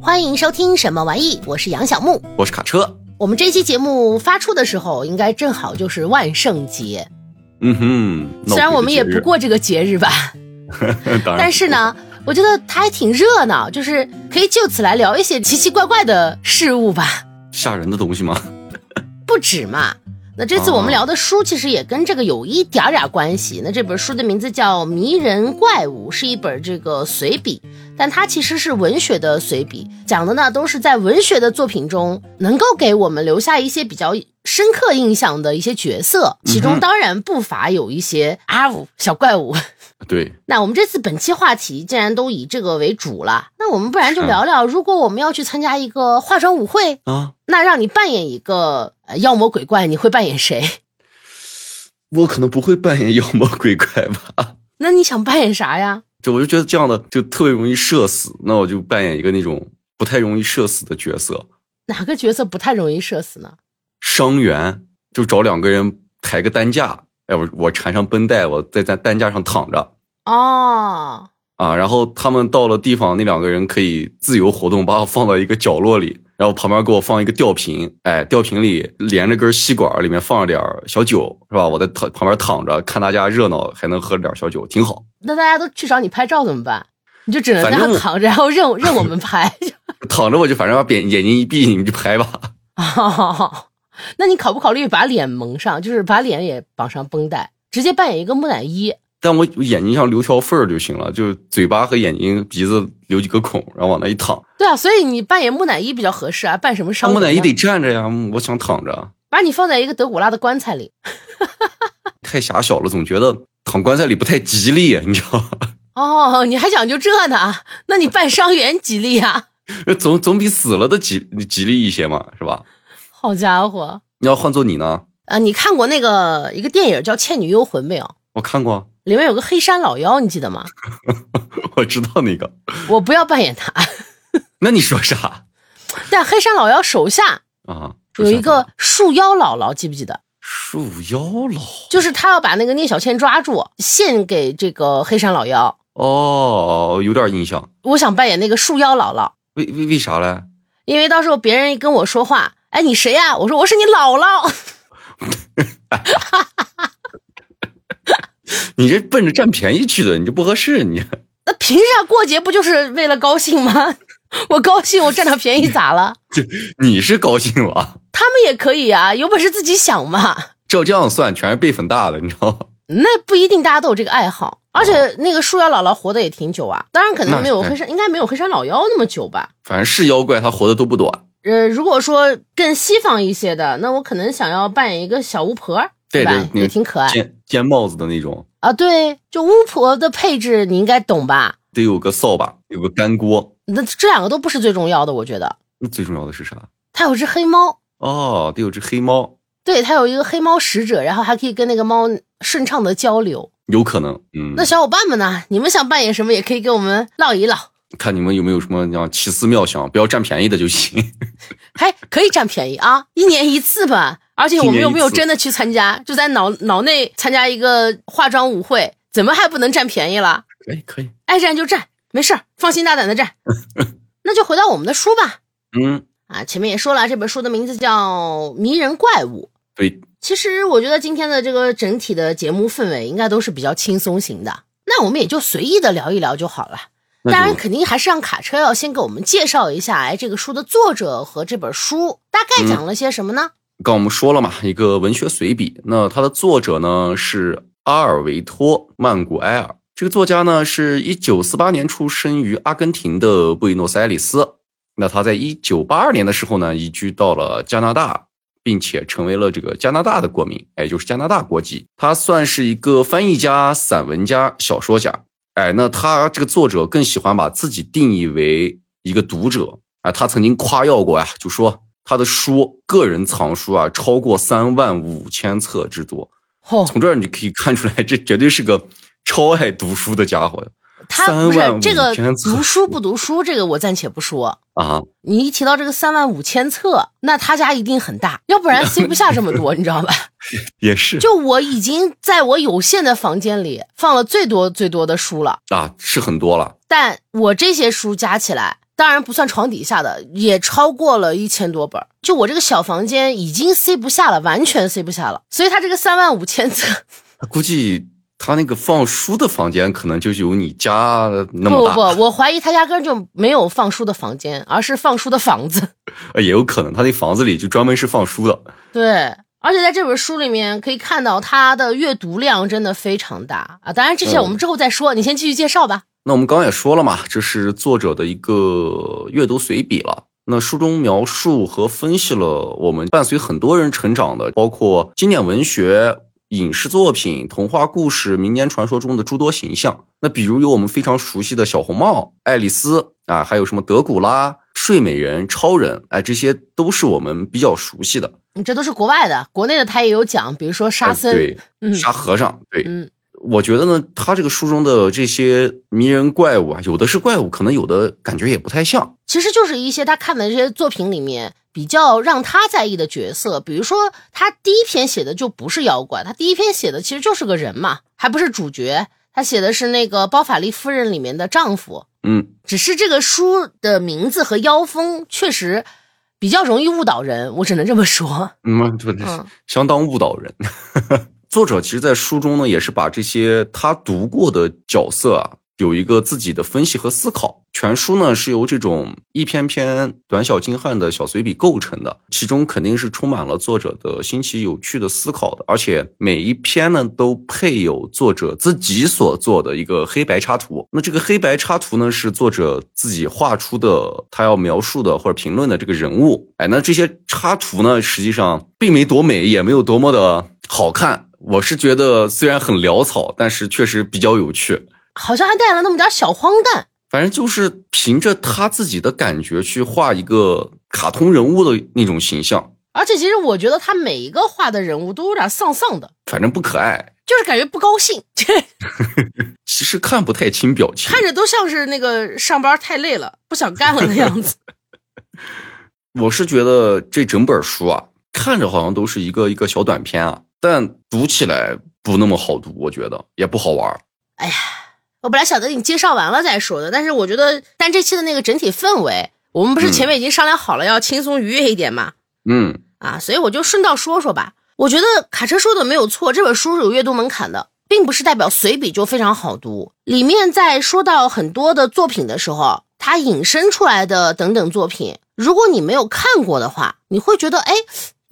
欢迎收听什么玩意？我是杨小木，我是卡车。我们这期节目发出的时候，应该正好就是万圣节。嗯哼，虽然我们也不过这个节日吧，但是呢，我觉得它还挺热闹，就是可以就此来聊一些奇奇怪怪的事物吧。吓人的东西吗？不止嘛。那这次我们聊的书其实也跟这个有一点点关系。那这本书的名字叫《迷人怪物》，是一本这个随笔，但它其实是文学的随笔，讲的呢都是在文学的作品中能够给我们留下一些比较深刻印象的一些角色，其中当然不乏有一些阿五小怪物。对，那我们这次本期话题既然都以这个为主了，那我们不然就聊聊，如果我们要去参加一个化妆舞会啊，那让你扮演一个妖魔鬼怪，你会扮演谁？我可能不会扮演妖魔鬼怪吧。那你想扮演啥呀？就我就觉得这样的就特别容易社死，那我就扮演一个那种不太容易社死的角色。哪个角色不太容易社死呢？伤员，就找两个人抬个担架。哎，我我缠上绷带，我在在担架上躺着。哦，啊，然后他们到了地方，那两个人可以自由活动，把我放到一个角落里，然后旁边给我放一个吊瓶，哎，吊瓶里连着根吸管，里面放着点小酒，是吧？我在躺旁边躺着，看大家热闹，还能喝点小酒，挺好。那大家都去找你拍照怎么办？你就只能在那躺着，然后任任我们 拍。躺着我就反正把眼眼睛一闭，你们就拍吧。哦。那你考不考虑把脸蒙上，就是把脸也绑上绷带，直接扮演一个木乃伊？但我眼睛上留条缝儿就行了，就嘴巴和眼睛、鼻子留几个孔，然后往那一躺。对啊，所以你扮演木乃伊比较合适啊，扮什么伤？木乃伊得站着呀，我想躺着。把你放在一个德古拉的棺材里，太狭小了，总觉得躺棺材里不太吉利，你知道吗？哦，你还讲究这呢？那你扮伤员吉利啊？总总比死了的吉吉利一些嘛，是吧？好家伙！你要换做你呢？啊，你看过那个一个电影叫《倩女幽魂》没有？我看过，里面有个黑山老妖，你记得吗？我知道那个。我不要扮演他。那你说啥？但黑山老妖手下啊有一个树妖姥姥，记不记得？树妖姥就是他要把那个聂小倩抓住，献给这个黑山老妖。哦，有点印象。我想扮演那个树妖姥姥。为为为啥嘞？因为到时候别人跟我说话。哎，你谁呀？我说我是你姥姥。你这奔着占便宜去的，你这不合适。你 那凭啥过节不就是为了高兴吗？我高兴，我占点便宜咋了？这你是高兴了，他们也可以啊，有本事自己想嘛。照这样算，全是辈分大的，你知道吗？那不一定，大家都有这个爱好。而且那个树妖姥姥活的也挺久啊，当然可能没有黑山，应该没有黑山老妖那么久吧。反正是妖怪，他活的都不短。呃，如果说更西方一些的，那我可能想要扮演一个小巫婆，对吧？也挺可爱，尖尖帽子的那种啊。对，就巫婆的配置你应该懂吧？得有个扫把，有个干锅。那这两个都不是最重要的，我觉得。那最重要的是啥？他有只黑猫哦，得有只黑猫。对，它有一个黑猫使者，然后还可以跟那个猫顺畅的交流。有可能，嗯。那小伙伴们呢？你们想扮演什么，也可以跟我们唠一唠。看你们有没有什么像奇思妙想，不要占便宜的就行。还 可以占便宜啊，一年一次吧。而且我们又没有真的去参加，就在脑脑内参加一个化妆舞会，怎么还不能占便宜了？可以可以，爱占就占，没事放心大胆的占。那就回到我们的书吧。嗯，啊，前面也说了，这本书的名字叫《迷人怪物》。对，其实我觉得今天的这个整体的节目氛围应该都是比较轻松型的，那我们也就随意的聊一聊就好了。当然，肯定还是让卡车要先给我们介绍一下，哎，这个书的作者和这本书大概讲了些什么呢？刚我们说了嘛，一个文学随笔。那它的作者呢是阿尔维托·曼古埃尔。这个作家呢是一九四八年出生于阿根廷的布宜诺斯艾利斯。那他在一九八二年的时候呢移居到了加拿大，并且成为了这个加拿大的国民，也就是加拿大国籍。他算是一个翻译家、散文家、小说家。哎，那他这个作者更喜欢把自己定义为一个读者啊。他曾经夸耀过呀，就说他的书个人藏书啊超过三万五千册之多。从这儿你可以看出来，这绝对是个超爱读书的家伙。他不是这个读书不读书，这个我暂且不说。啊，你一提到这个三万五千册，那他家一定很大，要不然塞不下这么多，你知道吧？也是就我已经在我有限的房间里放了最多最多的书了，啊，是很多了。但我这些书加起来，当然不算床底下的，也超过了一千多本。就我这个小房间已经塞不下了，完全塞不下了。所以他这个三万五千册，估计他那个放书的房间可能就有你家那么大，不不，我怀疑他压根就没有放书的房间，而是放书的房子。呃也有可能他那房子里就专门是放书的。对，而且在这本书里面可以看到它的阅读量真的非常大啊！当然这些我们之后再说，你先继续介绍吧。那我们刚刚也说了嘛，这是作者的一个阅读随笔了。那书中描述和分析了我们伴随很多人成长的，包括经典文学、影视作品、童话故事、民间传说中的诸多形象。那比如有我们非常熟悉的小红帽、爱丽丝啊，还有什么德古拉、睡美人、超人，哎，这些都是我们比较熟悉的。你这都是国外的，国内的他也有讲，比如说沙僧，哎对，嗯沙和尚，对，嗯，我觉得呢，他这个书中的这些迷人怪物啊，有的是怪物，可能有的感觉也不太像。其实就是一些他看的这些作品里面比较让他在意的角色，比如说他第一篇写的就不是妖怪，他第一篇写的其实就是个人嘛，还不是主角，他写的是那个包法利夫人里面的丈夫，嗯，只是这个书的名字和妖风确实比较容易误导人，我只能这么说。嗯，对，嗯相当误导人。作者其实，在书中呢，也是把这些他读过的角色啊，有一个自己的分析和思考。全书呢是由这种一篇篇短小精悍的小随笔构成的，其中肯定是充满了作者的新奇有趣的思考的，而且每一篇呢都配有作者自己所做的一个黑白插图。那这个黑白插图呢是作者自己画出的，他要描述的或者评论的这个人物。哎，那这些插图呢，实际上并没多美，也没有多么的 好看。我是觉得虽然很潦草，但是确实比较有趣。好像还带了那么点小荒诞。反正就是凭着他自己的感觉去画一个卡通人物的那种形象，而且其实我觉得他每一个画的人物都有点丧丧的，反正不可爱，就是感觉不高兴，其实看不太清表情。看着都像是那个上班太累了不想干了的样子。我是觉得这整本书啊，看着好像都是一个一个小短片啊，但读起来不那么好读，我觉得也不好玩。哎呀，我本来想等你介绍完了再说的，但是我觉得，但这期的那个整体氛围，我们不是前面已经商量好了要轻松愉悦一点嘛？嗯，啊，所以我就顺道说说吧。我觉得卡车说的没有错，这本书是有阅读门槛的，并不是代表随笔就非常好读。里面在说到很多的作品的时候，它引申出来的等等作品，如果你没有看过的话，你会觉得，哎，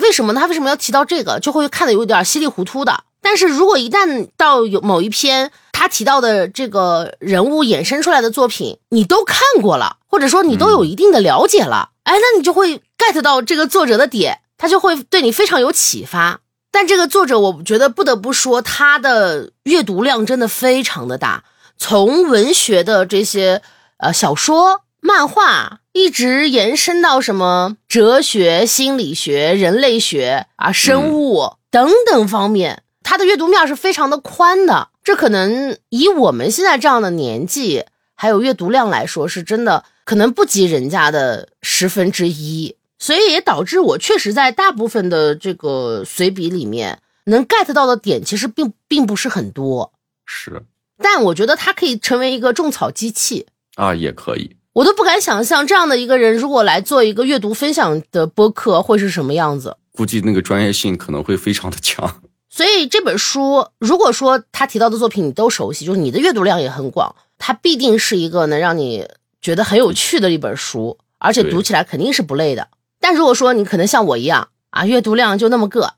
为什么呢？他为什么要提到这个？就会看的有点稀里糊涂的。但是如果一旦到有某一篇他提到的这个人物衍生出来的作品，你都看过了，或者说你都有一定的了解了，哎，那你就会 get 到这个作者的点，他就会对你非常有启发。但这个作者，我觉得不得不说，他的阅读量真的非常的大，从文学的这些呃小说、漫画，一直延伸到什么哲学、心理学、人类学啊、生物等等方面，它的阅读面是非常的宽的。这可能以我们现在这样的年纪，还有阅读量来说，是真的可能不及人家的十分之一。所以也导致我确实在大部分的这个随笔里面能 get 到的点，其实并并不是很多。是但我觉得它可以成为一个种草机器，啊，也可以。我都不敢想象这样的一个人，如果来做一个阅读分享的播客，会是什么样子。估计那个专业性可能会非常的强。所以这本书，如果说他提到的作品你都熟悉，就是你的阅读量也很广，它必定是一个能让你觉得很有趣的一本书，而且读起来肯定是不累的。但如果说你可能像我一样啊，阅读量就那么个，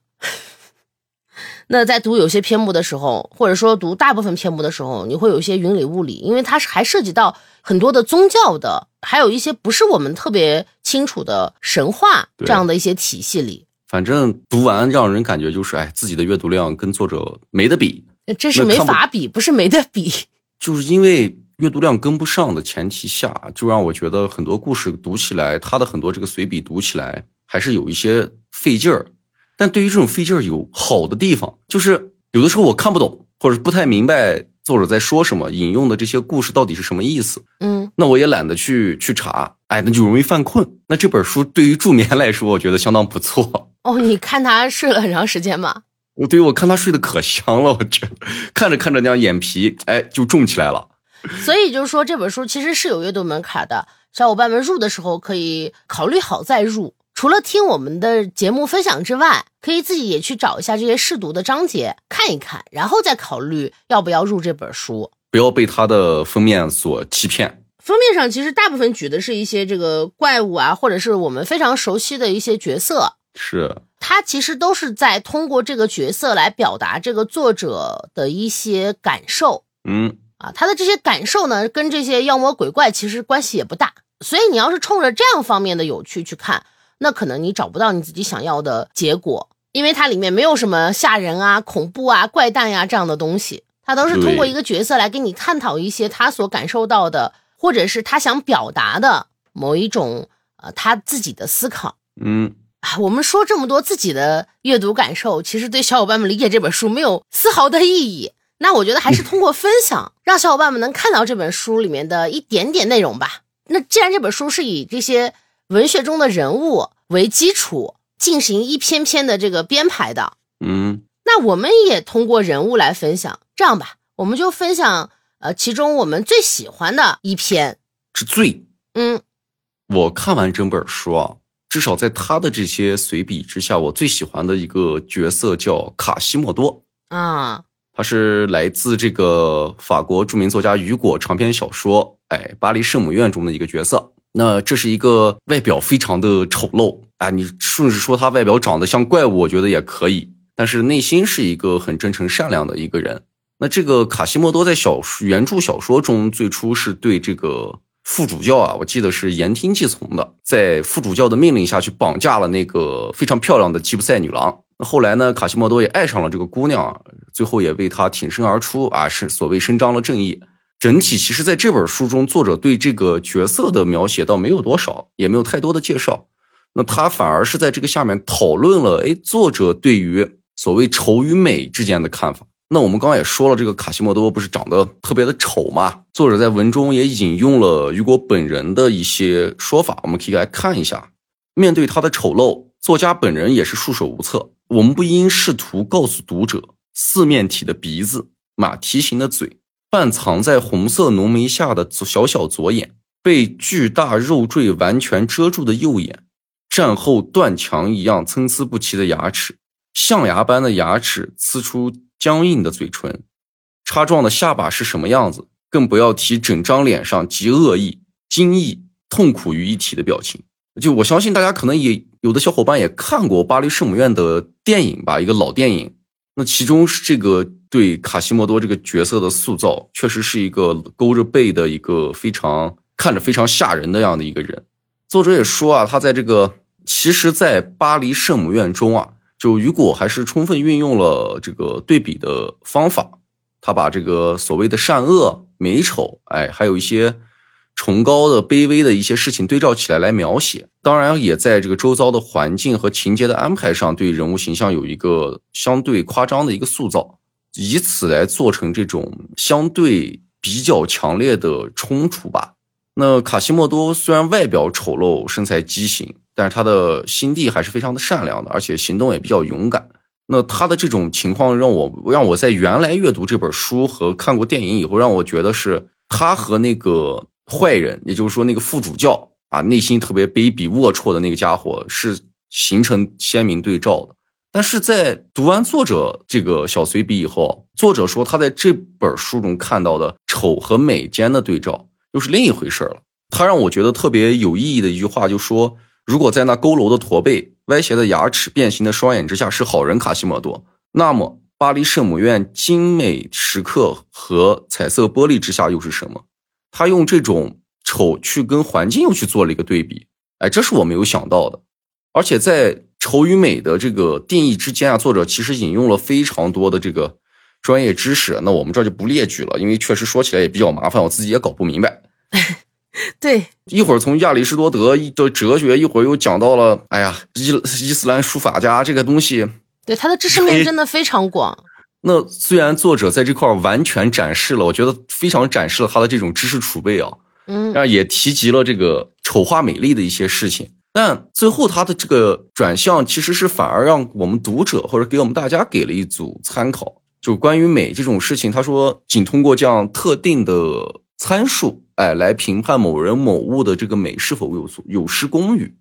那在读有些篇目的时候，或者说读大部分篇目的时候，你会有一些云里雾里，因为它是还涉及到很多的宗教的，还有一些不是我们特别清楚的神话这样的一些体系里，反正读完让人感觉就是，哎，自己的阅读量跟作者没得比，这是没法比，不是没得比。就是因为阅读量跟不上的前提下，就让我觉得很多故事读起来，他的很多这个随笔读起来还是有一些费劲儿。但对于这种费劲儿有好的地方，就是有的时候我看不懂或者不太明白作者在说什么，引用的这些故事到底是什么意思。嗯，那我也懒得去去查，哎，那就容易犯困。那这本书对于助眠来说，我觉得相当不错。哦，你看他睡了很长时间吗？我对我看他睡得可香了，我觉得看着看着那样眼皮，哎，就重起来了。所以就是说，这本书其实是有阅读门槛的，小伙伴们入的时候可以考虑好再入。除了听我们的节目分享之外，可以自己也去找一下这些试读的章节看一看，然后再考虑要不要入这本书。不要被它的封面所欺骗。封面上其实大部分举的是一些这个怪物啊，或者是我们非常熟悉的一些角色。是，它其实都是在通过这个角色来表达这个作者的一些感受。嗯，啊，他的这些感受呢，跟这些妖魔鬼怪其实关系也不大。所以你要是冲着这样方面的有趣去看，那可能你找不到你自己想要的结果，因为它里面没有什么吓人啊、恐怖啊、怪诞呀这样的东西，它都是通过一个角色来跟你探讨一些他所感受到的，或者是他想表达的某一种呃他自己的思考。嗯，啊，我们说这么多自己的阅读感受，其实对小伙伴们理解这本书没有丝毫的意义。那我觉得还是 通过分享，让小伙伴们能看到这本书里面的一点点内容吧。那既然这本书是以这些文学中的人物为基础进行一篇篇的这个编排的，嗯，那我们也通过人物来分享。这样吧，我们就分享呃其中我们最喜欢的一篇。之最。嗯，我看完整本书啊，至少在他的这些随笔之下，我最喜欢的一个角色叫卡西莫多。啊，他是来自这个法国著名作家雨果长篇小说《哎巴黎圣母院》中的一个角色。那这是一个外表非常的丑陋啊，你甚至说他外表长得像怪物，我觉得也可以，但是内心是一个很真诚善良的一个人。那这个卡西莫多在小说原著小说中最初是对这个副主教啊，我记得是言听计从的，在副主教的命令下去绑架了那个非常漂亮的吉普赛女郎。那后来呢，卡西莫多也爱上了这个姑娘，最后也为她挺身而出啊，是所谓伸张了正义。整体其实在这本书中，作者对这个角色的描写倒没有多少，也没有太多的介绍。那他反而是在这个下面讨论了，哎，作者对于所谓丑与美之间的看法。那我们刚刚也说了，这个卡西莫多不是长得特别的丑嘛？作者在文中也引用了雨果本人的一些说法，我们可以来看一下。面对他的丑陋，作家本人也是束手无策。我们不应试图告诉读者，四面体的鼻子、马蹄形的嘴、半藏在红色浓眉下的左小小左眼、被巨大肉坠完全遮住的右眼、战后断墙一样参差不齐的牙齿、象牙般的牙齿呲出僵硬的嘴唇、叉状的下巴是什么样子，更不要提整张脸上极恶意、惊异、痛苦于一体的表情。就我相信大家可能也有的小伙伴也看过《巴黎圣母院》的电影吧，一个老电影。那其中是这个对卡西莫多这个角色的塑造，确实是一个勾着背的一个非常看着非常吓人的样的一个人。作者也说啊，他在这个其实，在巴黎圣母院中啊，就雨果还是充分运用了这个对比的方法，他把这个所谓的善恶、美丑，哎，还有一些。崇高的、卑微的一些事情对照起来来描写，当然也在这个周遭的环境和情节的安排上，对人物形象有一个相对夸张的一个塑造，以此来做成这种相对比较强烈的冲突吧。那卡西莫多虽然外表丑陋、身材畸形，但是他的心地还是非常的善良的，而且行动也比较勇敢。那他的这种情况让我让我在原来阅读这本书和看过电影以后，让我觉得是他和那个。坏人，也就是说那个副主教啊，内心特别卑鄙龌龊的那个家伙，是形成鲜明对照的。但是在读完作者这个小随笔以后，作者说他在这本书中看到的丑和美间的对照又是另一回事了。他让我觉得特别有意义的一句话，就说如果在那佝偻的驼背、歪斜的牙齿、变形的双眼之下是好人卡西莫多，那么巴黎圣母院精美石刻和彩色玻璃之下又是什么？他用这种丑去跟环境又去做了一个对比，哎，这是我没有想到的。而且在丑与美的这个定义之间啊，作者其实引用了非常多的这个专业知识，那我们这就不列举了，因为确实说起来也比较麻烦，我自己也搞不明白。对，一会儿从亚里士多德的哲学，一会儿又讲到了，哎呀，伊伊斯兰书法家这个东西，对他的知识面真的非常广。那虽然作者在这块完全展示了，我觉得非常展示了他的这种知识储备啊，嗯，然后也提及了这个丑化美丽的一些事情，但最后他的这个转向其实是反而让我们读者或者给我们大家给了一组参考，就关于美这种事情，他说仅通过这样特定的参数，哎，来评判某人某物的这个美是否有有失公允。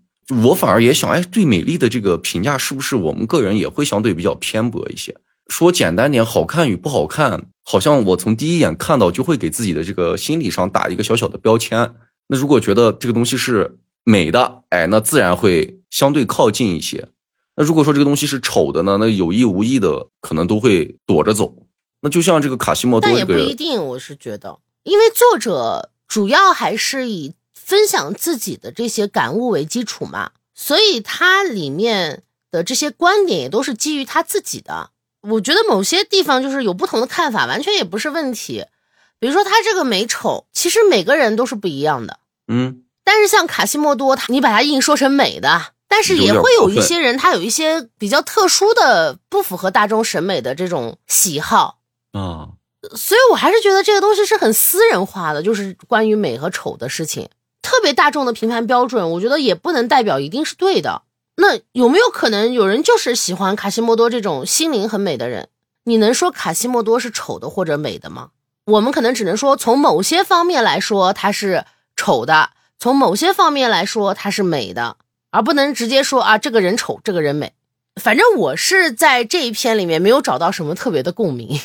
我反而也想，哎，对美丽的这个评价是不是我们个人也会相对比较偏颇一些？说简单点，好看与不好看，好像我从第一眼看到就会给自己的这个心理上打一个小小的标签。那如果觉得这个东西是美的，哎，那自然会相对靠近一些。那如果说这个东西是丑的呢，那有意无意的可能都会躲着走。那就像这个卡西莫多，但也不一定，我是觉得，因为作者主要还是以分享自己的这些感悟为基础嘛，所以它里面的这些观点也都是基于他自己的。我觉得某些地方就是有不同的看法，完全也不是问题。比如说他这个美丑，其实每个人都是不一样的。嗯，但是像卡西莫多，他你把它硬说成美的，但是也会有一些人，他有一些比较特殊的、不符合大众审美的这种喜好啊。所以我还是觉得这个东西是很私人化的，就是关于美和丑的事情，特别大众的评判标准，我觉得也不能代表一定是对的。那有没有可能有人就是喜欢卡西莫多这种心灵很美的人？你能说卡西莫多是丑的或者美的吗？我们可能只能说从某些方面来说他是丑的，从某些方面来说他是美的，而不能直接说啊这个人丑，这个人美。反正我是在这一篇里面没有找到什么特别的共鸣，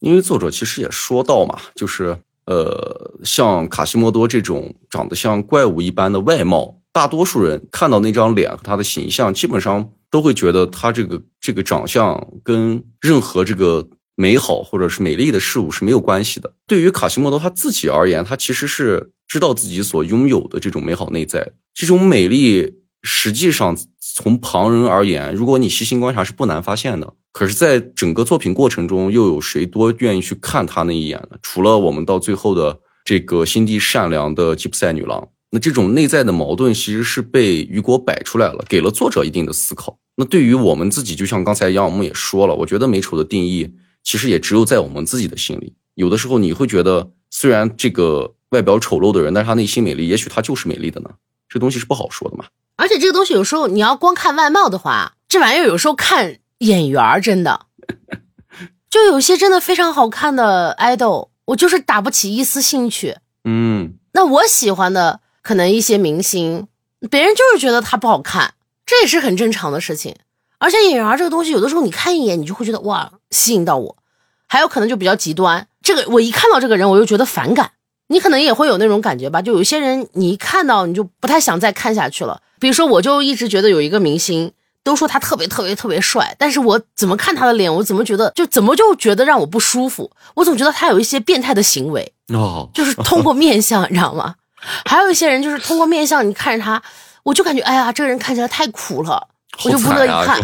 因为作者其实也说到嘛，就是呃，像卡西莫多这种长得像怪物一般的外貌。大多数人看到那张脸和他的形象，基本上都会觉得他这个这个长相跟任何这个美好或者是美丽的事物是没有关系的。对于卡西莫多他自己而言，他其实是知道自己所拥有的这种美好内在，这种美丽实际上从旁人而言，如果你细心观察是不难发现的。可是，在整个作品过程中，又有谁多愿意去看他那一眼呢？除了我们到最后的这个心地善良的吉普赛女郎。那这种内在的矛盾其实是被雨果摆出来了，给了作者一定的思考。那对于我们自己，就像刚才杨晓木也说了，我觉得美丑的定义其实也只有在我们自己的心里。有的时候你会觉得，虽然这个外表丑陋的人，但是他内心美丽，也许他就是美丽的呢。这东西是不好说的嘛。而且这个东西有时候你要光看外貌的话，这玩意儿有时候看眼缘儿，真的。就有些真的非常好看的爱豆，我就是打不起一丝兴趣。嗯，那我喜欢的。可能一些明星，别人就是觉得他不好看，这也是很正常的事情。而且演员这个东西，有的时候你看一眼，你就会觉得哇，吸引到我。还有可能就比较极端，这个我一看到这个人，我就觉得反感。你可能也会有那种感觉吧？就有些人，你一看到你就不太想再看下去了。比如说，我就一直觉得有一个明星，都说他特别特别特别帅，但是我怎么看他的脸，我怎么觉得就怎么就觉得让我不舒服。我总觉得他有一些变态的行为哦，就是通过面相，你知道吗？还有一些人就是通过面相，你看着他，我就感觉哎呀，这个人看起来太苦了，我就不乐意看，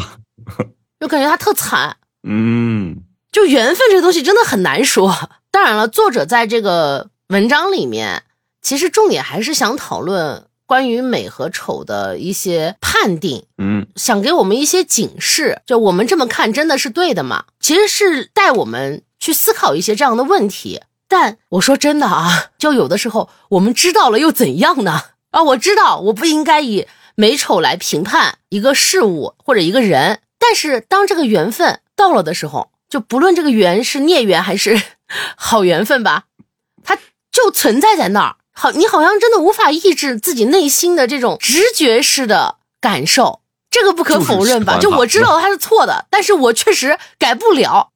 就感觉他特惨。嗯，就缘分这个东西真的很难说。当然了，作者在这个文章里面，其实重点还是想讨论关于美和丑的一些判定。嗯，想给我们一些警示，就我们这么看真的是对的吗？其实是带我们去思考一些这样的问题。但我说真的啊，就有的时候我们知道了又怎样呢？啊，我知道我不应该以美丑来评判一个事物或者一个人，但是当这个缘分到了的时候，就不论这个缘是孽缘还是 好缘分吧，它就存在在那儿。好，你好像真的无法抑制自己内心的这种直觉式的感受，这个不可否认吧？就我知道它是错的，但是我确实改不了。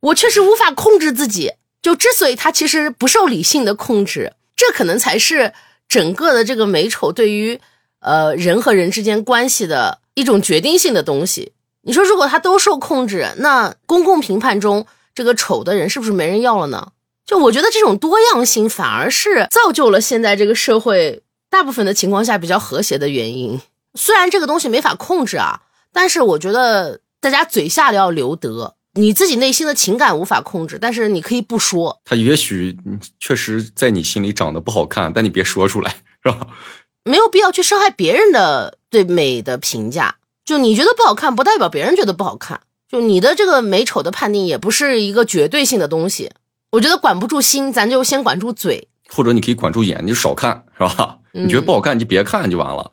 我确实无法控制自己，就之所以它其实不受理性的控制，这可能才是整个的这个美丑对于呃人和人之间关系的一种决定性的东西。你说如果他都受控制，那公共评判中这个丑的人是不是没人要了呢？就我觉得这种多样性反而是造就了现在这个社会大部分的情况下比较和谐的原因。虽然这个东西没法控制啊，但是我觉得大家嘴下的要留德。你自己内心的情感无法控制，但是你可以不说。他也许确实在你心里长得不好看，但你别说出来，是吧？没有必要去伤害别人的对美的评价。就你觉得不好看，不代表别人觉得不好看。就你的这个美丑的判定也不是一个绝对性的东西。我觉得管不住心，咱就先管住嘴。或者你可以管住眼，你就少看，是吧？嗯你觉得不好看你就别看就完了。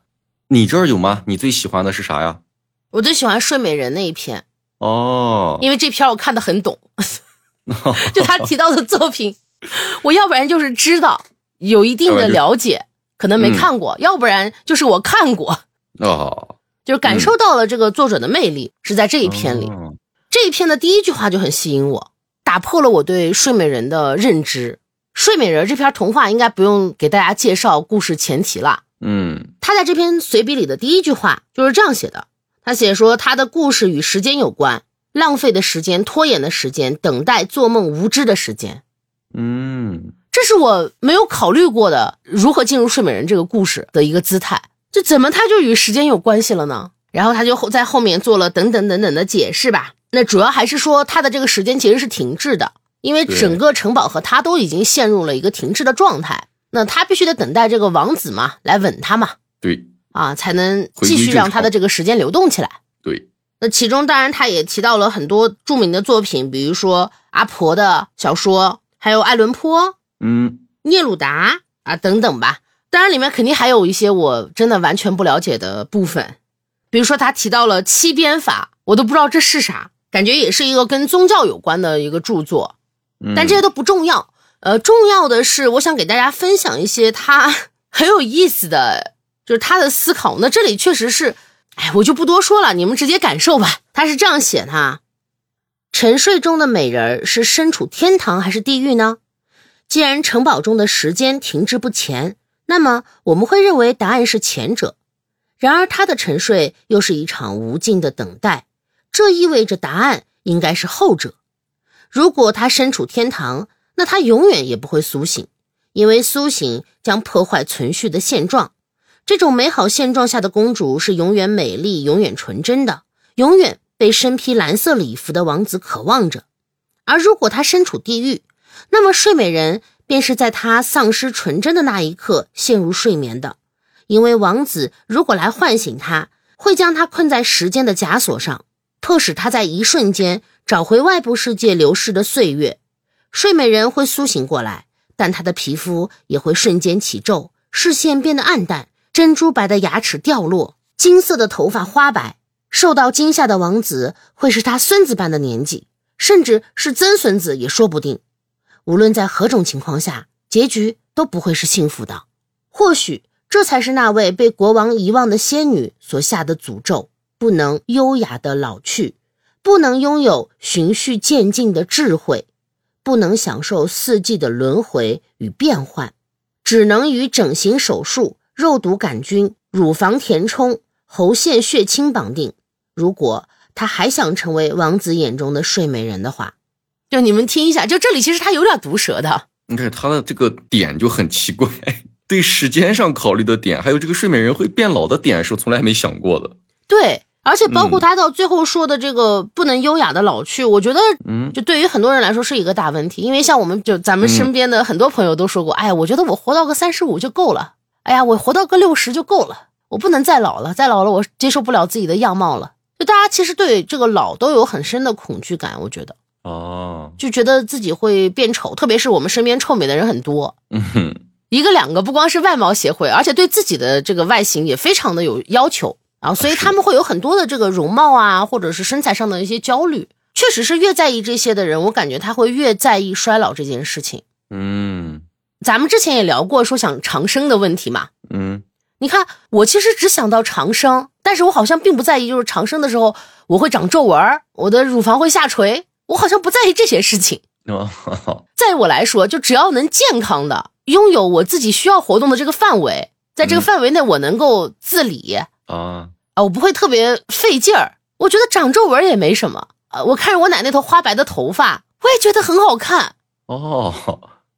你这儿有吗？你最喜欢的是啥呀？我最喜欢《睡美人》那一篇，哦，因为这篇我看的很懂，就他提到的作品，我要不然就是知道有一定的了解，可能没看过；要不然就是我看过，哦，就是感受到了这个作者的魅力，是在这一篇里。哦这一篇的第一句话就很吸引我，打破了我对睡美人的认知。睡美人这篇童话应该不用给大家介绍故事前提了。嗯他在这篇随笔里的第一句话就是这样写的：他写说他的故事与时间有关，浪费的时间、拖延的时间、等待、做梦、无知的时间，嗯这是我没有考虑过的如何进入睡美人这个故事的一个姿态。这怎么他就与时间有关系了呢？然后他就后在后面做了等等等等的解释吧。那主要还是说他的这个时间其实是停滞的，因为整个城堡和他都已经陷入了一个停滞的状态。那他必须得等待这个王子嘛来吻他嘛，对啊，才能继续让他的这个时间流动起来。对，那其中当然他也提到了很多著名的作品，比如说阿婆的小说，还有爱伦坡、嗯聂鲁达啊等等吧。当然里面肯定还有一些我真的完全不了解的部分，比如说他提到了七编法，我都不知道这是啥，感觉也是一个跟宗教有关的一个著作。嗯，但这些都不重要，呃，重要的是我想给大家分享一些他很有意思的，就是他的思考。那这里确实是，哎，我就不多说了，你们直接感受吧。他是这样写的哈：沉睡中的美人儿是身处天堂还是地狱呢？既然城堡中的时间停滞不前，那么我们会认为答案是前者。然而，他的沉睡又是一场无尽的等待，这意味着答案应该是后者。如果他身处天堂，那他永远也不会苏醒，因为苏醒将破坏存续的现状。这种美好现状下的公主是永远美丽、永远纯真的，永远被身披蓝色礼服的王子渴望着。而如果他身处地狱，那么睡美人便是在他丧失纯真的那一刻陷入睡眠的，因为王子如果来唤醒他，会将他困在时间的枷锁上，迫使他在一瞬间找回外部世界流逝的岁月。睡美人会苏醒过来，但她的皮肤也会瞬间起皱，视线变得暗淡，珍珠白的牙齿掉落，金色的头发花白。受到惊吓的王子会是他孙子般的年纪，甚至是曾孙子也说不定。无论在何种情况下，结局都不会是幸福的。或许这才是那位被国王遗忘的仙女所下的诅咒：不能优雅的老去，不能拥有循序渐进的智慧，不能享受四季的轮回与变换，只能与整形手术、肉毒杆菌、乳房填充、喉腺血清绑定。如果他还想成为王子眼中的睡美人的话，就你们听一下，就这里其实他有点毒舌的。你看他的这个点就很奇怪，对时间上考虑的点，还有这个睡美人会变老的点，是从来没想过的。对，而且包括他到最后说的这个不能优雅的老去，我觉得，嗯，就对于很多人来说是一个大问题，因为像我们就咱们身边的很多朋友都说过，哎呀，我觉得我活到个三十五就够了，哎呀，我活到个六十就够了，我不能再老了，再老了我接受不了自己的样貌了。就大家其实对这个老都有很深的恐惧感，我觉得哦，就觉得自己会变丑，特别是我们身边臭美的人很多，嗯哼，一个两个，不光是外貌协会，而且对自己的这个外形也非常的有要求啊，所以他们会有很多的这个容貌啊，或者是身材上的一些焦虑。确实是越在意这些的人，我感觉他会越在意衰老这件事情。嗯。咱们之前也聊过说想长生的问题嘛，嗯。你看我其实只想到长生，但是我好像并不在意，就是长生的时候我会长皱纹，我的乳房会下垂，我好像不在意这些事情。在我来说，就只要能健康的拥有我自己需要活动的这个范围，在这个嗯范围内我能够自理啊、啊，我不会特别费劲儿。我觉得长皱纹也没什么啊、我看着我奶那头花白的头发，我也觉得很好看。哦，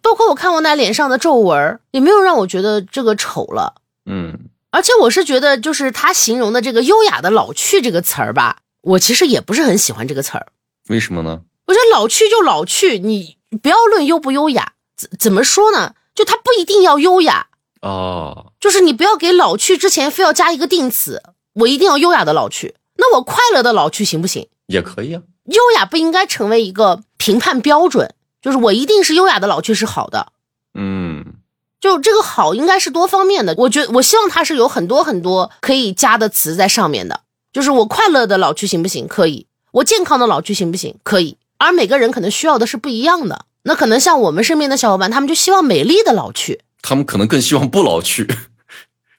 包括我看我奶脸上的皱纹，也没有让我觉得这个丑了。嗯而且我是觉得，就是他形容的这个优雅的老去这个词儿吧，我其实也不是很喜欢这个词儿。为什么呢？我觉得老去就老去，你不要论优不优雅，怎怎么说呢？就它不一定要优雅，哦，就是你不要给老去之前非要加一个定词，我一定要优雅的老去。那我快乐的老去行不行？也可以啊。优雅不应该成为一个评判标准，就是我一定是优雅的老去是好的。嗯，就这个好应该是多方面的，我觉得我希望它是有很多很多可以加的词在上面的。就是我快乐的老去行不行？可以。我健康的老去行不行？可以。而每个人可能需要的是不一样的。那可能像我们身边的小伙伴，他们就希望美丽的老去，他们可能更希望不老去。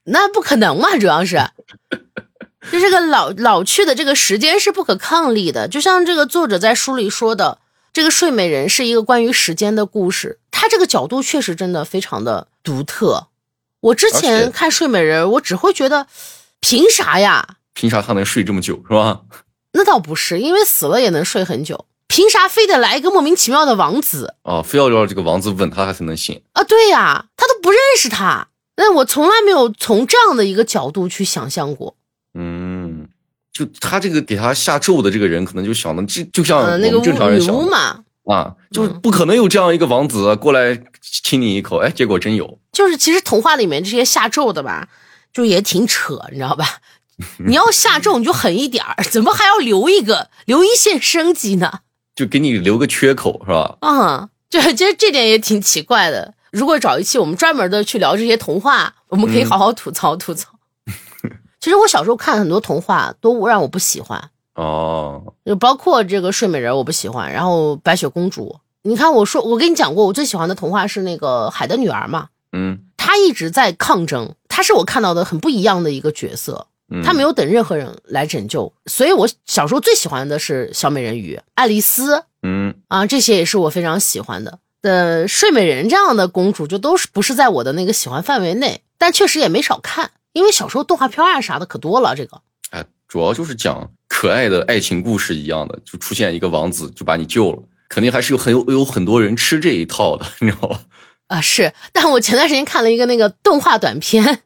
那不可能嘛，主要是，就这个老老去的这个时间是不可抗力的。就像这个作者在书里说的，这个睡美人是一个关于时间的故事，他这个角度确实真的非常的独特。我之前看睡美人，我只会觉得，凭啥呀？凭啥他能睡这么久，是吧？那倒不是，因为死了也能睡很久。凭啥非得来一个莫名其妙的王子啊？非要让这个王子吻他，他才能醒啊？对呀，他都不认识他。那我从来没有从这样的一个角度去想象过。嗯，就他这个给他下咒的这个人，可能就想的就就像那个正常人想嘛啊，就是不可能有这样一个王子过来亲你一口。哎，结果真有。就是其实童话里面这些下咒的吧，就也挺扯，你知道吧？你要下咒你就狠一点儿，怎么还要留一个留一线生机呢？就给你留个缺口是吧？啊，就其实这点也挺奇怪的。如果找一期我们专门的去聊这些童话，我们可以好好吐槽吐槽。其实我小时候看很多童话都让我不喜欢哦，就包括这个睡美人我不喜欢，然后白雪公主。你看我说我跟你讲过，我最喜欢的童话是那个海的女儿嘛。嗯，她一直在抗争，她是我看到的很不一样的一个角色。她没有等任何人来拯救，所以我小时候最喜欢的是小美人鱼、爱丽丝。嗯啊，这些也是我非常喜欢的。的睡美人这样的公主就都是不是在我的那个喜欢范围内，但确实也没少看，因为小时候动画片啊啥的可多了。这个，哎，主要就是讲可爱的爱情故事一样的，就出现一个王子就把你救了，肯定还是有很有有很多人吃这一套的，你知道吧？啊，是。但我前段时间看了一个那个动画短片，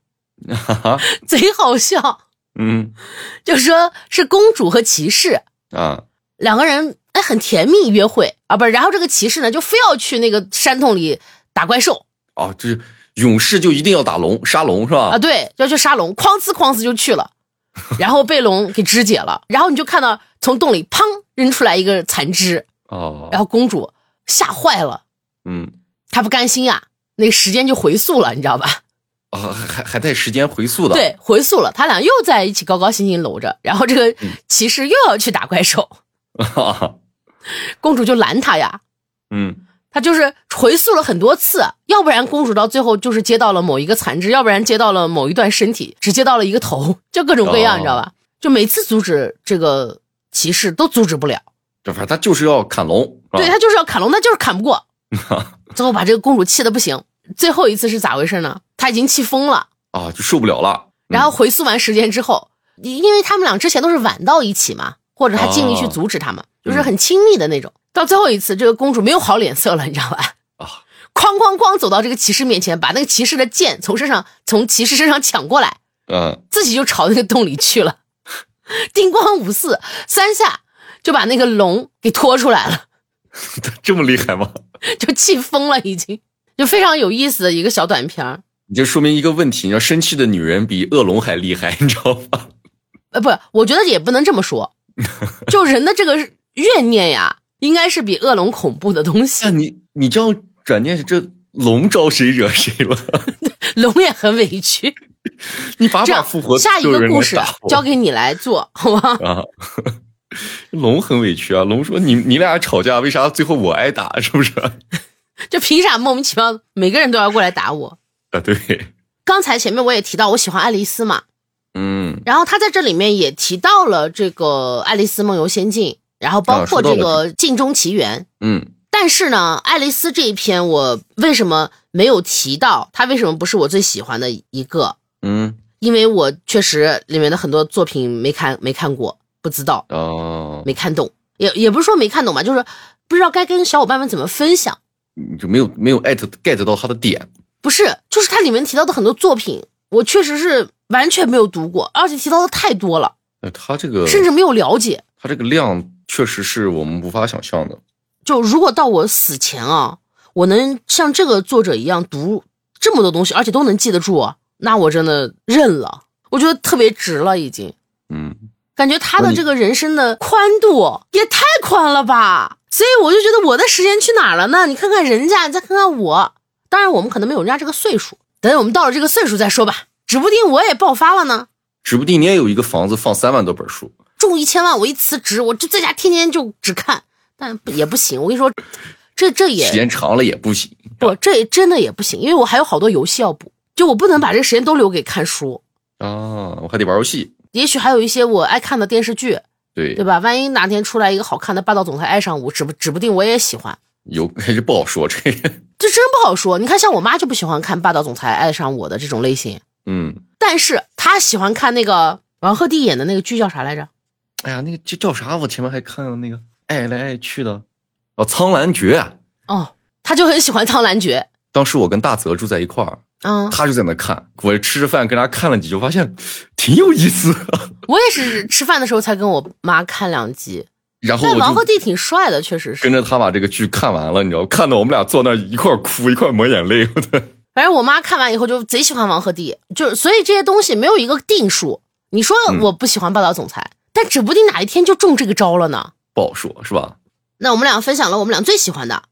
贼好笑。嗯，就说是公主和骑士啊，两个人。哎，很甜蜜约会啊，不是，然后这个骑士呢，就非要去那个山洞里打怪兽哦，这勇士就一定要打龙，杀龙是吧？啊，对，要去杀龙，哐呲哐呲就去了，然后被龙给肢解了，然后你就看到从洞里砰扔出来一个残肢哦，然后公主吓坏了，嗯，她不甘心呀，那个时间就回溯了，你知道吧？啊，还还带时间回溯的，对，回溯了，他俩又在一起高高兴兴搂着，然后这个骑士又要去打怪兽。公主就拦他呀，嗯，他就是回溯了很多次，要不然公主到最后就是接到了某一个残肢，要不然接到了某一段身体，只接到了一个头，就各种各样，你知道吧？就每次阻止这个骑士都阻止不了，这反正他就是要砍龙，对他就是要砍龙，他就是砍不过，最后把这个公主气的不行。最后一次是咋回事呢？他已经气疯了啊，就受不了了。然后回溯完时间之后，因为他们俩之前都是晚到一起嘛。或者他尽力去阻止他们，就是很亲密的那种。到最后一次，这个公主没有好脸色了，你知道吧？啊！哐哐哐，走到这个骑士面前，把那个骑士的剑从身上从骑士身上抢过来，嗯，自己就朝那个洞里去了。叮咣五四三下，就把那个龙给拖出来了。这么厉害吗？就气疯了，已经就非常有意思的一个小短片你就说明一个问题：你要生气的女人比恶龙还厉害，你知道吧？呃，不，我觉得也不能这么说。就人的这个怨念呀，应该是比恶龙恐怖的东西。那你你这样转念，这龙招谁惹谁了？龙也很委屈。你把把复活，下一个故事交给你来做好吗？啊，龙很委屈啊。龙说：“你你俩吵架，为啥最后我挨打？是不是？就凭啥莫名其妙，每个人都要过来打我？啊，对。刚才前面我也提到，我喜欢爱丽丝嘛。”嗯，然后他在这里面也提到了这个《爱丽丝梦游仙境》，然后包括这个《镜中奇缘》。嗯，但是呢，爱丽丝这一篇我为什么没有提到？它为什么不是我最喜欢的一个？嗯，因为我确实里面的很多作品没看没看过，不知道哦，没看懂，也也不是说没看懂吧，就是不知道该跟小伙伴们怎么分享，就没有没有艾特 get 到他的点。不是，就是它里面提到的很多作品，我确实是。完全没有读过，而且提到的太多了。呃，他这个甚至没有了解，他这个量确实是我们无法想象的。就如果到我死前啊，我能像这个作者一样读这么多东西，而且都能记得住，那我真的认了。我觉得特别值了，已经。嗯，感觉他的这个人生的宽度也太宽了吧，所以我就觉得我的时间去哪儿了呢？你看看人家，你再看看我，当然我们可能没有人家这个岁数，等我们到了这个岁数再说吧，指不定我也爆发了呢。指不定你也有一个房子放三万多本书。中一千万，我一辞职，我就在家天天就只看，但也不行。我跟你说，这这也时间长了也不行。不，这也真的也不行，因为我还有好多游戏要补，就我不能把这个时间都留给看书。啊，我还得玩游戏。也许还有一些我爱看的电视剧，对对吧？万一哪天出来一个好看的《霸道总裁爱上我》，指不指不定我也喜欢，有 还是不好说这个。这真不好说。你看，像我妈就不喜欢看《霸道总裁爱上我》的这种类型，嗯，但是她喜欢看那个王鹤棣演的那个剧叫啥来着？哎呀，那个叫叫啥？我前面还看了那个爱来爱去的，哦，《苍兰诀》啊。哦，她就很喜欢《苍兰诀当时我跟大泽住在一块儿，》嗯，他就在那看，我吃着饭跟他看了几集，发现 挺有意思。我也是吃饭的时候才跟我妈看两集，然后但王鹤棣挺帅的，确实是。跟着他把这个剧看完了，你知道，看到我们俩坐那儿一块哭，一块抹眼泪。反正我妈看完以后就贼喜欢王鹤棣，就是所以这些东西没有一个定数。你说嗯我不喜欢霸道总裁，但指不定哪一天就中这个招了呢。不好说，是吧？那我们俩分享了我们俩最喜欢的，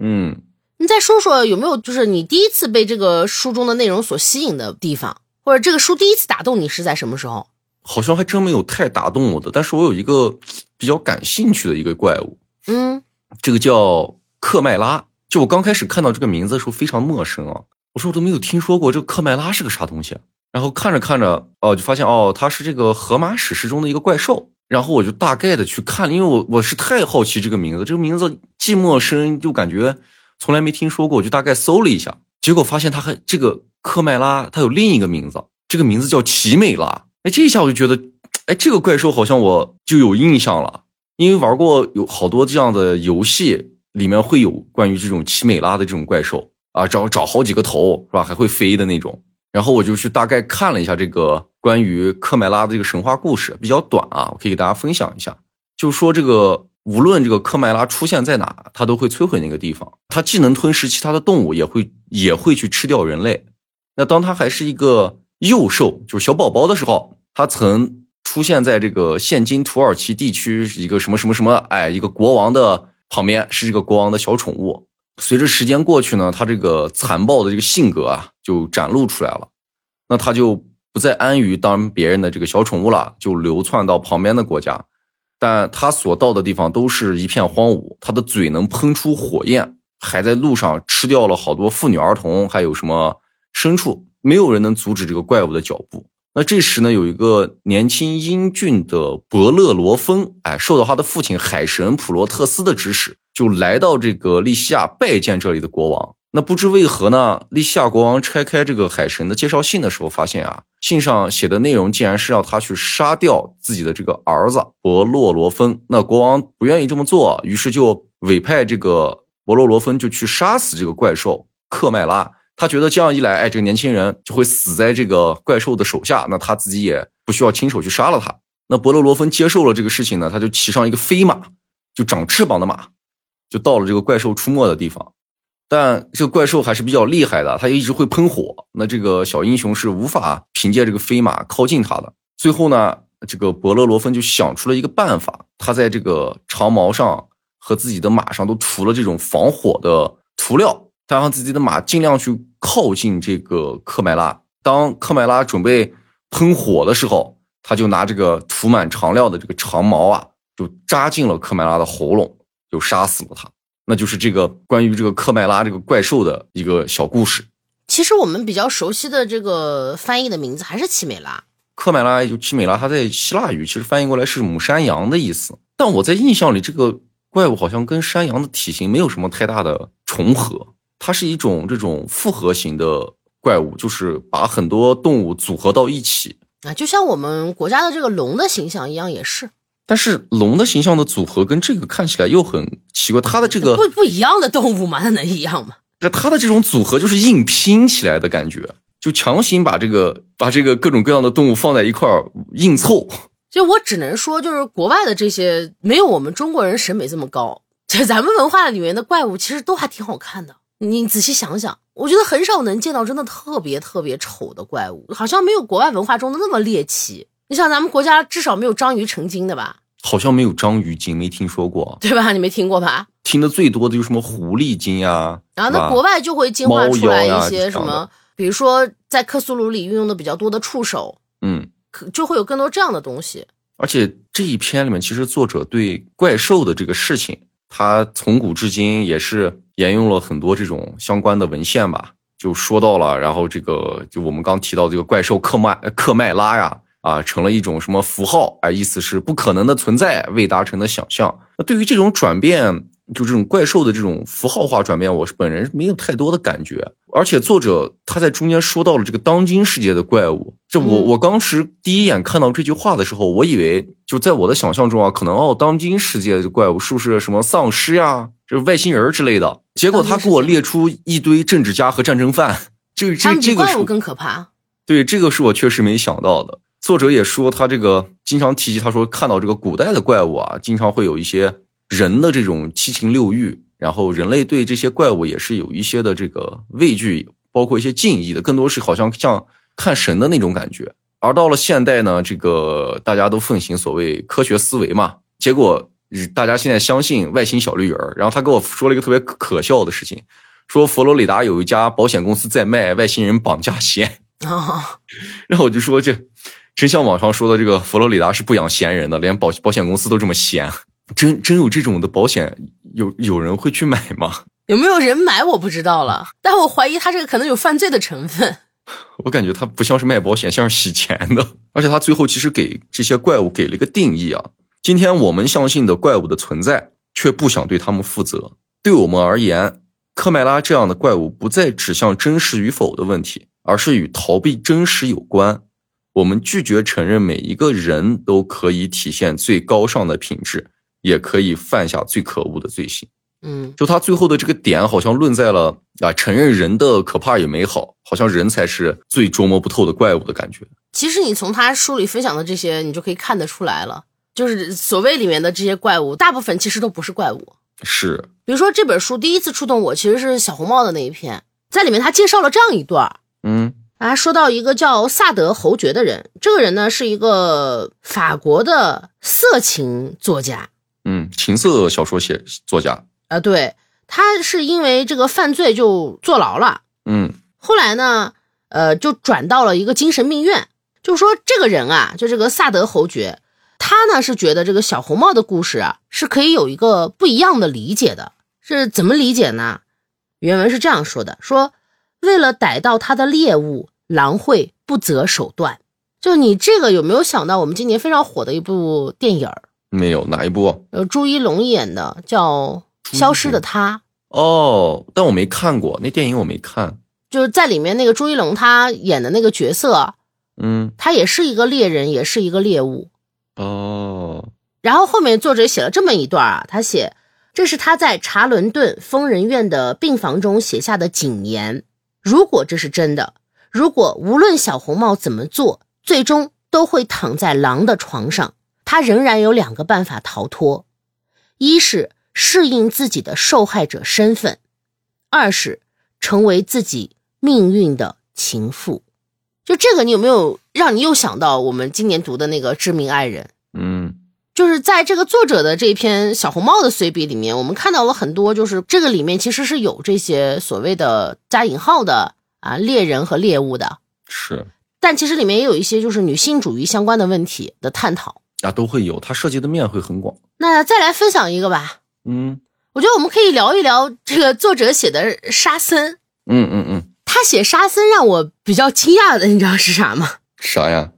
嗯，你再说说有没有就是你第一次被这个书中的内容所吸引的地方，或者这个书第一次打动你是在什么时候？好像还真没有太打动我的，但是我有一个比较感兴趣的一个怪物，嗯，这个叫克麦拉。就我刚开始看到这个名字的时候非常陌生啊，我说我都没有听说过这个克麦拉是个啥东西啊。然后看着看着，哦，就发现哦，它是这个荷马史诗中的一个怪兽。然后我就大概的去看了，因为我我是太好奇这个名字，这个名字既陌生又感觉从来没听说过，我就大概搜了一下，结果发现它还这个克麦拉它有另一个名字，这个名字叫奇美拉。哎，这一下我就觉得，哎，这个怪兽好像我就有印象了，因为玩过有好多这样的游戏，里面会有关于这种奇美拉的这种怪兽啊，长长好几个头是吧，还会飞的那种。然后我就去大概看了一下这个关于克麦拉的这个神话故事，比较短啊，我可以给大家分享一下。就说这个无论这个科麦拉出现在哪，它都会摧毁那个地方。它既能吞食其他的动物，也会也会去吃掉人类。那当它还是一个幼兽，就是小宝宝的时候，它曾出现在这个现今土耳其地区一个什么什么什么，哎，一个国王的旁边是这个国王的小宠物。随着时间过去呢，它这个残暴的这个性格啊，就展露出来了。那它就不再安于当别人的这个小宠物了，就流窜到旁边的国家。但他所到的地方都是一片荒芜，他的嘴能喷出火焰，还在路上吃掉了好多妇女儿童，还有什么牲畜，没有人能阻止这个怪物的脚步。那这时呢，有一个年轻英俊的伯乐罗芬，哎，受到他的父亲海神普罗特斯的指使，就来到这个利西亚拜见这里的国王。那不知为何呢，利西亚国王拆开这个海神的介绍信的时候，发现啊，信上写的内容竟然是要他去杀掉自己的这个儿子伯洛罗芬。那国王不愿意这么做，于是就委派这个伯洛罗芬就去杀死这个怪兽克麦拉。他觉得这样一来，哎，这个年轻人就会死在这个怪兽的手下，那他自己也不需要亲手去杀了他。那伯洛罗芬接受了这个事情呢，他就骑上一个飞马，就长翅膀的马，就到了这个怪兽出没的地方。但这个怪兽还是比较厉害的，它一直会喷火。那这个小英雄是无法凭借这个飞马靠近它的。最后呢，这个伯勒罗芬就想出了一个办法，他在这个长矛上和自己的马上都涂了这种防火的涂料，他让自己的马尽量去靠近这个克麦拉。当克麦拉准备喷火的时候，他就拿这个涂满长料的这个长矛啊，就扎进了克麦拉的喉咙，就杀死了他。那就是这个关于这个克麦拉这个怪兽的一个小故事。其实我们比较熟悉的这个翻译的名字还是奇美拉。克麦拉也就奇美拉，它在希腊语其实翻译过来是母山羊的意思。但我在印象里，这个怪物好像跟山羊的体型没有什么太大的重合，它是一种这种复合型的怪物，就是把很多动物组合到一起。啊，就像我们国家的这个龙的形象一样，也是但是龙的形象的组合跟这个看起来又很奇怪，它的这个不不一样的动物嘛，它能一样吗？那它的这种组合就是硬拼起来的感觉，就强行把这个把这个各种各样的动物放在一块儿硬凑。就我只能说，就是国外的这些没有我们中国人审美这么高。就咱们文化里面的怪物，其实都还挺好看的。你仔细想想，我觉得很少能见到真的特别特别丑的怪物，好像没有国外文化中的那么猎奇。你想，咱们国家至少没有章鱼成精的吧？好像没有章鱼精，没听说过。对吧？你没听过吧？听的最多的就是什么狐狸精呀，然后那国外就会进化出来一些什么，比如说在克苏鲁里运用的比较多的触手，嗯，可就会有更多这样的东西。而且这一篇里面，其实作者对怪兽的这个事情，他从古至今也是沿用了很多这种相关的文献吧，就说到了，然后这个就我们刚提到这个怪兽克麦克麦拉呀，啊，成了一种什么符号，啊，意思是不可能的存在，未达成的想象。那对于这种转变，就这种怪兽的这种符号化转变，我是本人没有太多的感觉。而且作者他在中间说到了这个当今世界的怪物，这我嗯我当时第一眼看到这句话的时候，我以为就在我的想象中啊，可能哦，当今世界的怪物是不是什么丧尸呀，就是外星人之类的？结果他给我列出一堆政治家和战争犯，这这这个是怪物更可怕。对，这个是我确实没想到的。作者也说，他这个经常提及，他说看到这个古代的怪物啊，经常会有一些人的这种七情六欲，然后人类对这些怪物也是有一些的这个畏惧，包括一些敬意的，更多是好像像看神的那种感觉。而到了现代呢，这个大家都奉行所谓科学思维嘛，结果呃大家现在相信外星小绿人儿。然后他跟我说了一个特别可可笑的事情，说佛罗里达有一家保险公司在卖外星人绑架险。哦，然后我就说这，真像网上说的，这个佛罗里达是不养闲人的，连保保险公司都这么闲，真真有这种的保险，有有人会去买吗？有没有人买我不知道了，但我怀疑他这个可能有犯罪的成分。我感觉他不像是卖保险，像是洗钱的。而且他最后其实给这些怪物给了一个定义啊，今天我们相信的怪物的存在，却不想对他们负责。对我们而言，科麦拉这样的怪物不再指向真实与否的问题，而是与逃避真实有关。我们拒绝承认每一个人都可以体现最高尚的品质，也可以犯下最可恶的罪行。嗯，就他最后的这个点，好像论在了啊，承认人的可怕与美好，好像人才是最捉摸不透的怪物的感觉。其实你从他书里分享的这些，你就可以看得出来了，就是所谓里面的这些怪物，大部分其实都不是怪物。是，比如说这本书第一次触动我，其实是小红帽的那一篇，在里面他介绍了这样一段儿嗯啊，说到一个叫萨德侯爵的人，这个人呢是一个法国的色情作家嗯，情色小说写作家，啊，对他是因为这个犯罪就坐牢了，嗯后来呢，呃，就转到了一个精神病院。就说这个人啊，就这个萨德侯爵，他呢是觉得这个小红帽的故事啊是可以有一个不一样的理解的。是怎么理解呢？原文是这样说的：说为了逮到他的猎物，狼会不择手段。就你这个有没有想到我们今年非常火的一部电影儿，没有哪一部呃，朱一龙演的叫《消失的她》。哦，但我没看过那电影，我没看。就是在里面那个朱一龙他演的那个角色，嗯他也是一个猎人，也是一个猎物。哦，然后后面作者写了这么一段啊，他写这是他在查伦顿疯人院的病房中写下的警言。如果这是真的，如果无论小红帽怎么做，最终都会躺在狼的床上，他仍然有两个办法逃脱：一是适应自己的受害者身份，二是成为自己命运的情妇。就这个，你有没有让你又想到我们今年读的那个《致命爱人》？嗯就是在这个作者的这篇小红帽的随笔里面，我们看到了很多，就是这个里面其实是有这些所谓的加引号的啊猎人和猎物的，是但其实里面也有一些就是女性主义相关的问题的探讨。啊，都会有，它涉及的面会很广。那再来分享一个吧，嗯我觉得我们可以聊一聊这个作者写的沙僧。嗯嗯嗯，他写沙僧让我比较惊讶的，你知道是啥吗？啥呀？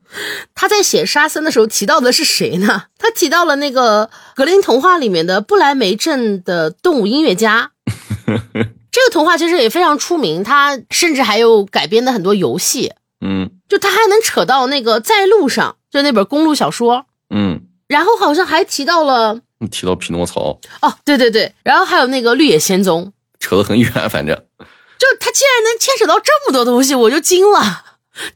他在写沙僧的时候提到的是谁呢？他提到了那个格林童话里面的不来梅镇的动物音乐家。这个童话其实也非常出名，它甚至还有改编的很多游戏，嗯就它还能扯到那个在路上，就那本公路小说，嗯，然后好像还提到了你提到匹诺曹，哦，对对对，然后还有那个绿野仙踪，扯得很远，反正就他竟然能牵扯到这么多东西，我就惊了。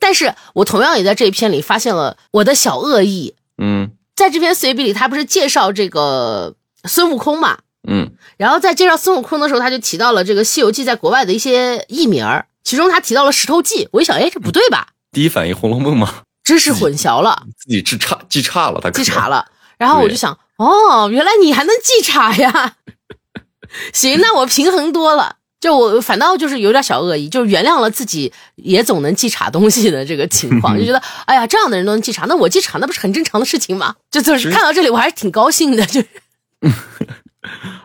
但是我同样也在这一篇里发现了我的小恶意，嗯在这篇随笔里，他不是介绍这个孙悟空嘛？嗯然后在介绍孙悟空的时候，他就提到了这个《西游记》在国外的一些译名儿，其中他提到了《石头记》。我一想，哎，这不对吧？第一反应《红楼梦》吗。知识混淆了，自己记差记差了，他记差了。然后我就想，哦，原来你还能记差呀？行，那我平衡多了。就我反倒就是有点小恶意，就是原谅了自己也总能记差东西的这个情况，就觉得哎呀，这样的人都能记差，那我记差那不是很正常的事情吗？就就是看到这里我还是挺高兴的，就。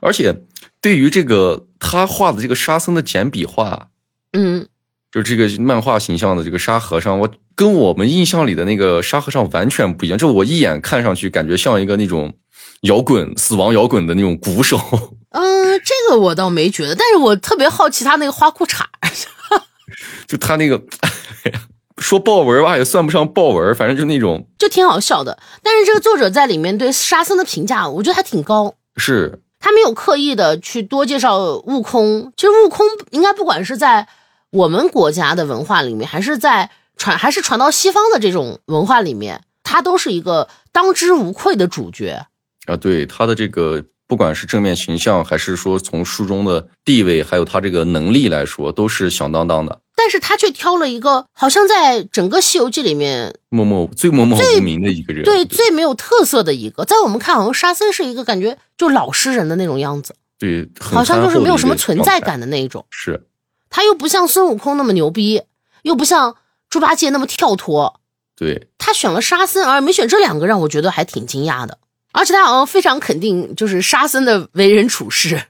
而且对于这个他画的这个沙僧的简笔画，嗯，就这个漫画形象的这个沙和尚，我跟我们印象里的那个沙和尚完全不一样，就我一眼看上去感觉像一个那种摇滚死亡摇滚的那种鼓手。嗯，这个我倒没觉得，但是我特别好奇他那个花裤衩，就他那个说豹纹吧，也算不上豹纹，反正就那种，就挺好笑的。但是这个作者在里面对沙僧的评价，我觉得还挺高。是他没有刻意的去多介绍悟空，其实悟空应该不管是在我们国家的文化里面，还是在传，还是传到西方的这种文化里面，他都是一个当之无愧的主角啊。对他的这个。不管是正面形象，还是说从书中的地位，还有他这个能力来说，都是响当当的。但是他却挑了一个好像在整个《西游记》里面默默最默默无名的一个人，对最没有特色的一个。在我们看，好像沙僧是一个感觉就老实人的那种样子，对，好像就是没有什么存在感的那一种。是，他又不像孙悟空那么牛逼，又不像猪八戒那么跳脱。对，他选了沙僧，而没选这两个，让我觉得还挺惊讶的。而且他好像非常肯定，就是沙僧的为人处事，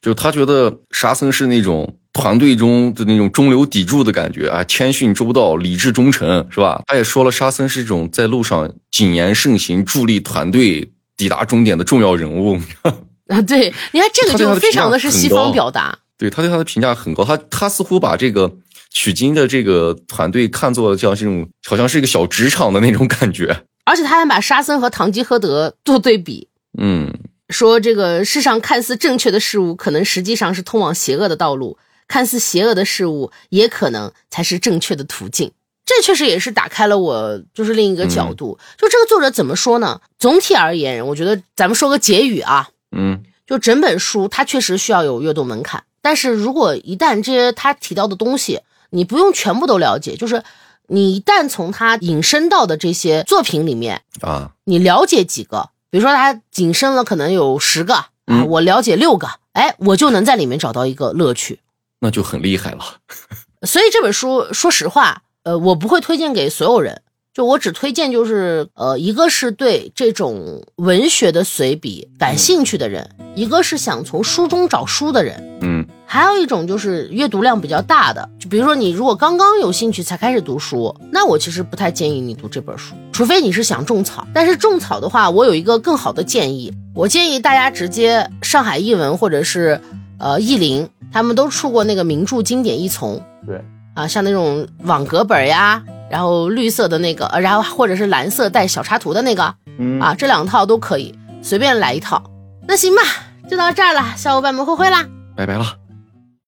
就他觉得沙僧是那种团队中的那种中流砥柱的感觉啊，谦逊周到，理智忠诚，是吧？他也说了，沙僧是一种在路上谨言慎行，助力团队抵达终点的重要人物。啊，对，你看这个就非常的是西方表达，对他对他的评价很高，他他似乎把这个取经的这个团队看作像这种好像是一个小职场的那种感觉。而且他还把沙僧和堂吉诃德做对比，嗯，说这个世上看似正确的事物，可能实际上是通往邪恶的道路；看似邪恶的事物，也可能才是正确的途径。这确实也是打开了我就是另一个角度。就这个作者怎么说呢？总体而言，我觉得咱们说个结语啊，嗯，就整本书它确实需要有阅读门槛，但是如果一旦这些他提到的东西你不用全部都了解，就是。你一旦从他引申到的这些作品里面啊，你了解几个，比如说他引申了可能有十个啊，我了解六个，哎，我就能在里面找到一个乐趣，那就很厉害了。所以这本书，说实话，呃，我不会推荐给所有人。就我只推荐，就是呃，一个是对这种文学的随笔感兴趣的人，一个是想从书中找书的人，嗯，还有一种就是阅读量比较大的，就比如说你如果刚刚有兴趣才开始读书，那我其实不太建议你读这本书，除非你是想种草。但是种草的话，我有一个更好的建议，我建议大家直接上海译文或者是呃译林，他们都出过那个名著经典一丛，对，啊，像那种网格本呀。然后绿色的那个，然后或者是蓝色带小插图的那个，嗯啊，这两套都可以，随便来一套。那行吧，就到这儿了，小伙伴们，挥挥啦，拜拜了。